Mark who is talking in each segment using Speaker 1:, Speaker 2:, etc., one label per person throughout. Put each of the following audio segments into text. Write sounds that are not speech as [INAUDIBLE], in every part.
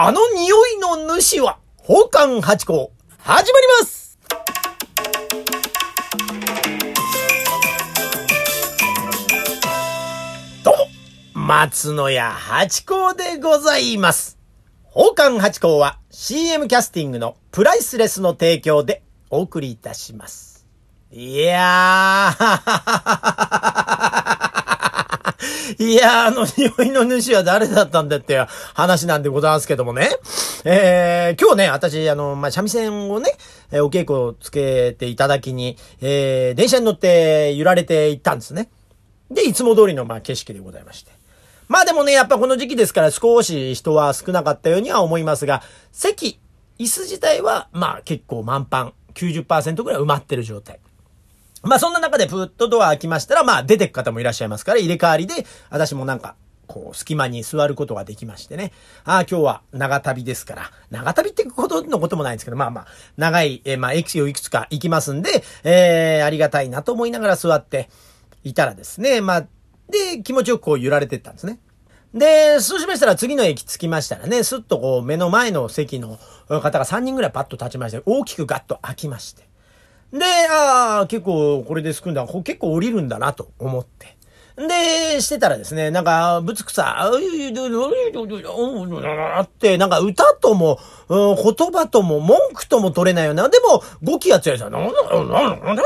Speaker 1: あの匂いの主は、宝冠八甲、始まりますどうも、松野屋八甲でございます。宝冠八甲は CM キャスティングのプライスレスの提供でお送りいたします。いやー、いやー、あの匂いの主は誰だったんだって話なんでございますけどもね。えー、今日ね、私、あの、まあ、三味線をね、えーお稽古をつけていただきに、えー、電車に乗って揺られて行ったんですね。で、いつも通りの、まあ、景色でございまして。まあでもね、やっぱこの時期ですから少し人は少なかったようには思いますが、席、椅子自体は、まあ結構満帆、90%ぐらい埋まってる状態。まあそんな中でプーッとドア開きましたら、まあ出てく方もいらっしゃいますから、入れ替わりで、私もなんか、こう、隙間に座ることができましてね。ああ、今日は長旅ですから。長旅ってことのこともないんですけど、まあまあ、長い、えーまあ、駅をいくつか行きますんで、えー、ありがたいなと思いながら座っていたらですね、まあ、で、気持ちよくこう揺られてったんですね。で、そうしましたら次の駅着きましたらね、すっとこう目の前の席の方が3人ぐらいパッと立ちまして、大きくガッと開きまして。で、ああ、結構これで救うんだ。結構降りるんだなと思って。で、してたらですね、なんか、ぶつくさ、あって、なんか歌とも、うん言葉とも、文句とも取れないような、でも、語気が強いですよ。なんだなんだなんだ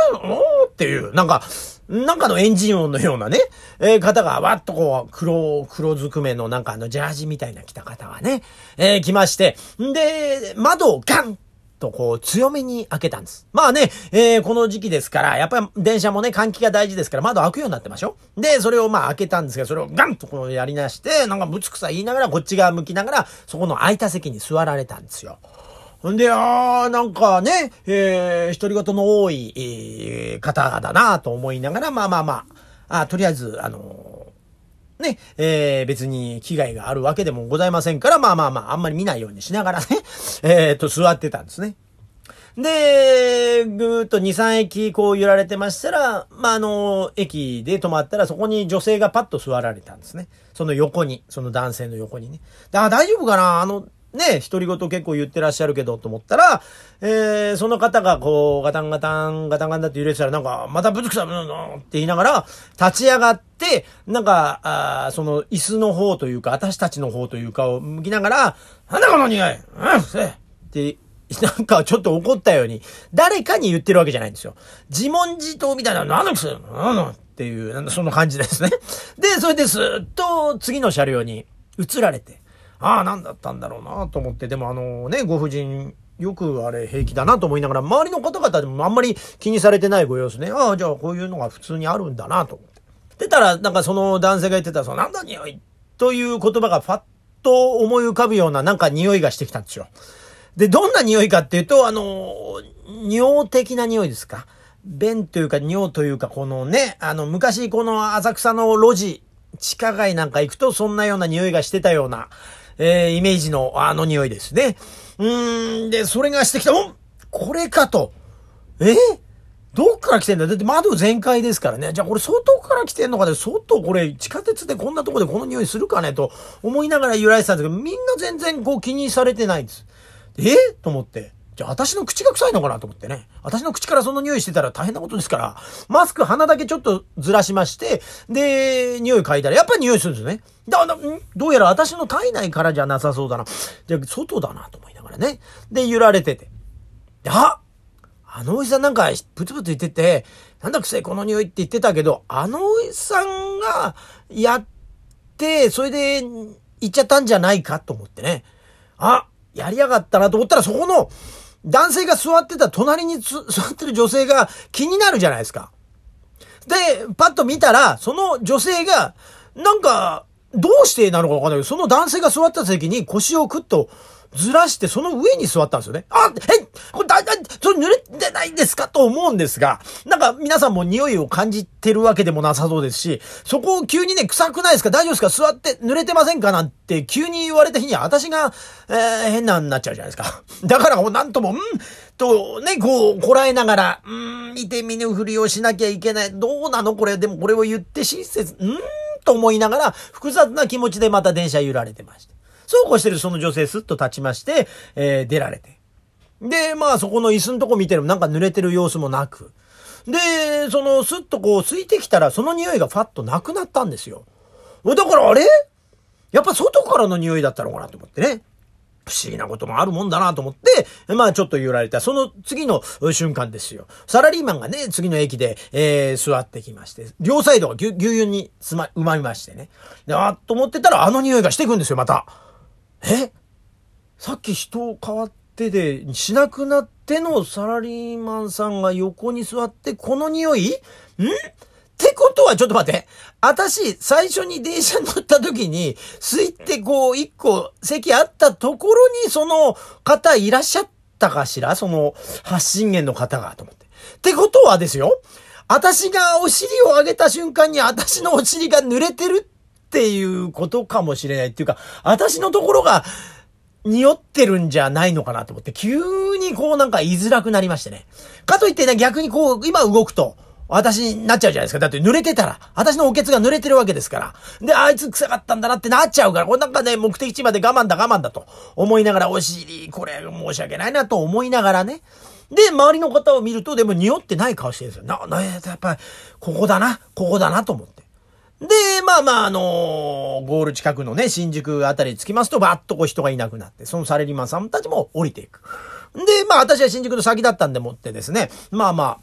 Speaker 1: っていう、なんか、なんかのエンジン音のようなね、えー方がわっとこう、黒、黒ずくめのなんかあのジャージみたいな着た方がね、えー来まして、んで、窓をガンとこう強めに開けたんです。まあね、えーこの時期ですから、やっぱり電車もね、換気が大事ですから窓開くようになってましょで、それをまあ開けたんですけど、それをガンとこうやりなして、なんかぶつくさ言いながらこっち側向きながら、そこの空いた席に座られたんですよ。ほんで、あー、なんかね、えー、独り言の多い、えー方だなと思いながら、まあまあまあ、あとりあえず、あのーね、えー、別に危害があるわけでもございませんから、まあまあまあ、あんまり見ないようにしながらね、[LAUGHS] えー、と、座ってたんですね。で、ぐーっと2、3駅こう揺られてましたら、まあ、あの、駅で止まったらそこに女性がパッと座られたんですね。その横に、その男性の横にね。だから大丈夫かな？あの、ね、独り言結構言ってらっしゃるけどと思ったら、えー、その方がこう、ガタンガタン、ガタンガタンって揺れてたら、なんか、またぶつくさ、うんうんって言いながら、立ち上がって、なんか、あその椅子の方というか、私たちの方というかを向きながら、なんだこの匂いうんせって、なんかちょっと怒ったように、誰かに言ってるわけじゃないんですよ。自問自答みたいな、なんだくせなんだっていう、なんだそんな感じですね。で、それでスーッと次の車両に移られて、ああ、なんだったんだろうなと思って、でもあのね、ご婦人、よくあれ平気だなと思いながら、周りの方々でもあんまり気にされてないご様子ね。ああ、じゃあこういうのが普通にあるんだなと思って。出たら、なんかその男性が言ってた、そのなんだ匂いという言葉がファッと思い浮かぶようななんか匂いがしてきたんですよ。で、どんな匂いかっていうと、あの、尿的な匂いですか。便というか尿というか、このね、あの、昔この浅草の路地、地下街なんか行くとそんなような匂いがしてたような、えー、イメージのあの匂いですね。うーん、で、それがしてきた、んこれかと。え？どっから来てんだ？だって窓全開ですからね。じゃあこれ外から来てんのかで、外これ地下鉄でこんなとこでこの匂いするかねと思いながら揺られてたんですけど、みんな全然こう気にされてないんです。え？と思って。じゃあ私の口が臭いのかなと思ってね。私の口からその匂いしてたら大変なことですから、マスク鼻だけちょっとずらしまして、で、匂い嗅いだらやっぱり匂いするんですね。だ、だ、ん？どうやら私の体内からじゃなさそうだな。じゃあ外だなと思いながらね。で、揺られてて。ああのおじさんなんか、プツプツ言ってて、なんだくせこの匂いって言ってたけど、あのおじさんがやって、それで行っちゃったんじゃないかと思ってね。あ、やりやがったなと思ったら、そこの男性が座ってた隣に [LAUGHS] 座ってる女性が気になるじゃないですか。で、パッと見たら、その女性が、なんか、どうしてなのかわかんないけど、その男性が座った席に腰をクッとずらして、その上に座ったんですよね。あ、え、これだいたい、それ濡れてないんですかと思うんですが、なんか皆さんも匂いを感じてるわけでもなさそうですし、そこを急にね、臭くないですか？大丈夫ですか？座って濡れてませんか？なんて急に言われた日には私が、えー変なになっちゃうじゃないですか。[LAUGHS] だからもう、なんとも、んと、ね、こう、こらえながら、うん、見て見ぬふりをしなきゃいけない。どうなの？これ、でもこれを言って親切、んと思いながら、複雑な気持ちでまた電車揺られてました。そうこうしてるその女性スッと立ちまして、えー、出られて。で、まあそこの椅子のとこ見てるなんか濡れてる様子もなく。で、そのスッとこう空いてきたらその匂いがファッとなくなったんですよ。だからあれ？やっぱ外からの匂いだったのかなと思ってね。不思議なこともあるもんだなと思って、まあちょっと揺られた。その次の瞬間ですよ。サラリーマンがね、次の駅で、えー、座ってきまして、両サイドがぎゅ、ぎゅうぎゅうにつま、埋まりましてね。で、あっと思ってたらあの匂いがしてくんですよ、また。え？さっき人を変わってで、しなくなってのサラリーマンさんが横に座って、この匂い？ん？ってことは、ちょっと待って。私、最初に電車に乗った時に、空いてこう、一個席あったところに、その方いらっしゃったかしら？その発信源の方が、と思って。ってことはですよ。私がお尻を上げた瞬間に私のお尻が濡れてるっていうことかもしれないっていうか、私のところが匂ってるんじゃないのかなと思って、急にこうなんか言いづらくなりましてね。かといってね、逆にこう、今動くと、私になっちゃうじゃないですか。だって濡れてたら、私のおけつが濡れてるわけですから。で、あいつ臭かったんだなってなっちゃうから、これなんかね、目的地まで我慢だ我慢だと思いながら、お尻、これ申し訳ないなと思いながらね。で、周りの方を見ると、でも匂ってない顔してるんですよ。な、な、やっぱり、ここだな、ここだなと思って。で、まあまあ、あのー、ゴール近くのね、新宿あたりに着きますと、バッとこう人がいなくなって、そのサラリーマンさんたちも降りていく。で、まあ私は新宿の先だったんでもってですね、まあまあ、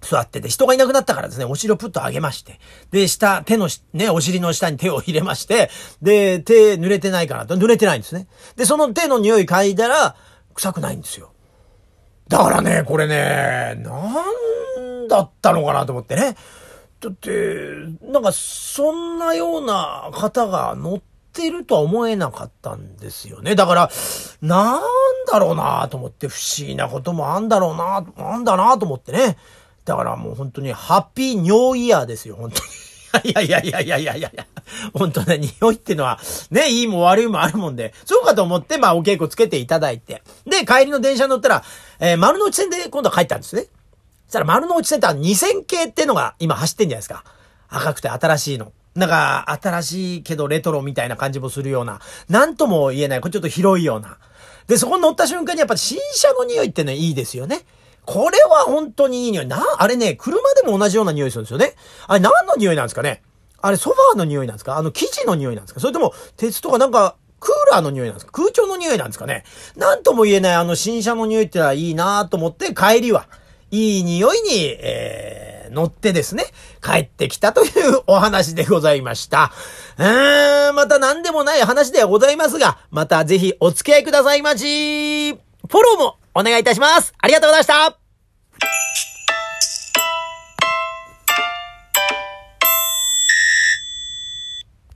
Speaker 1: 座ってて、人がいなくなったからですね、お尻をプッと上げまして、で、下、手のね、お尻の下に手を入れまして、で、手濡れてないかなと、濡れてないんですね。で、その手の匂い嗅いだら、臭くないんですよ。だからね、これね、なんだったのかなと思ってね。だって、なんか、そんなような方が乗ってるとは思えなかったんですよね。だから、なんだろうなと思って、不思議なこともあんだろうな、あんだなと思ってね。だからもう本当にハッピーニョーイヤーですよ、本当に。いやいやいやいやいやいやいや。本当ね、匂いってのは、ね、いいも悪いもあるもんで、そうかと思って、まあお稽古つけていただいて。で、帰りの電車乗ったら、えー、丸の内線で今度は帰ったんですね。そしたら丸の内線って2000系ってのが今走ってんじゃないですか。赤くて新しいの。なんか、新しいけどレトロみたいな感じもするような。なんとも言えない。これちょっと広いような。で、そこに乗った瞬間にやっぱ新車の匂いってのはいいですよね。これは本当にいい匂い。な、あれね、車でも同じような匂いするんですよね。あれ何の匂いなんですかねあれソファーの匂いなんですかあの生地の匂いなんですかそれとも鉄とかなんかクーラーの匂いなんですか空調の匂いなんですかねなんとも言えないあの新車の匂いってのはいいなと思って帰りは、いい匂いに、えー、乗ってですね、帰ってきたというお話でございました。うーん、また何でもない話ではございますが、またぜひお付き合いくださいまし。フォローもお願いいたします。ありがとうございました。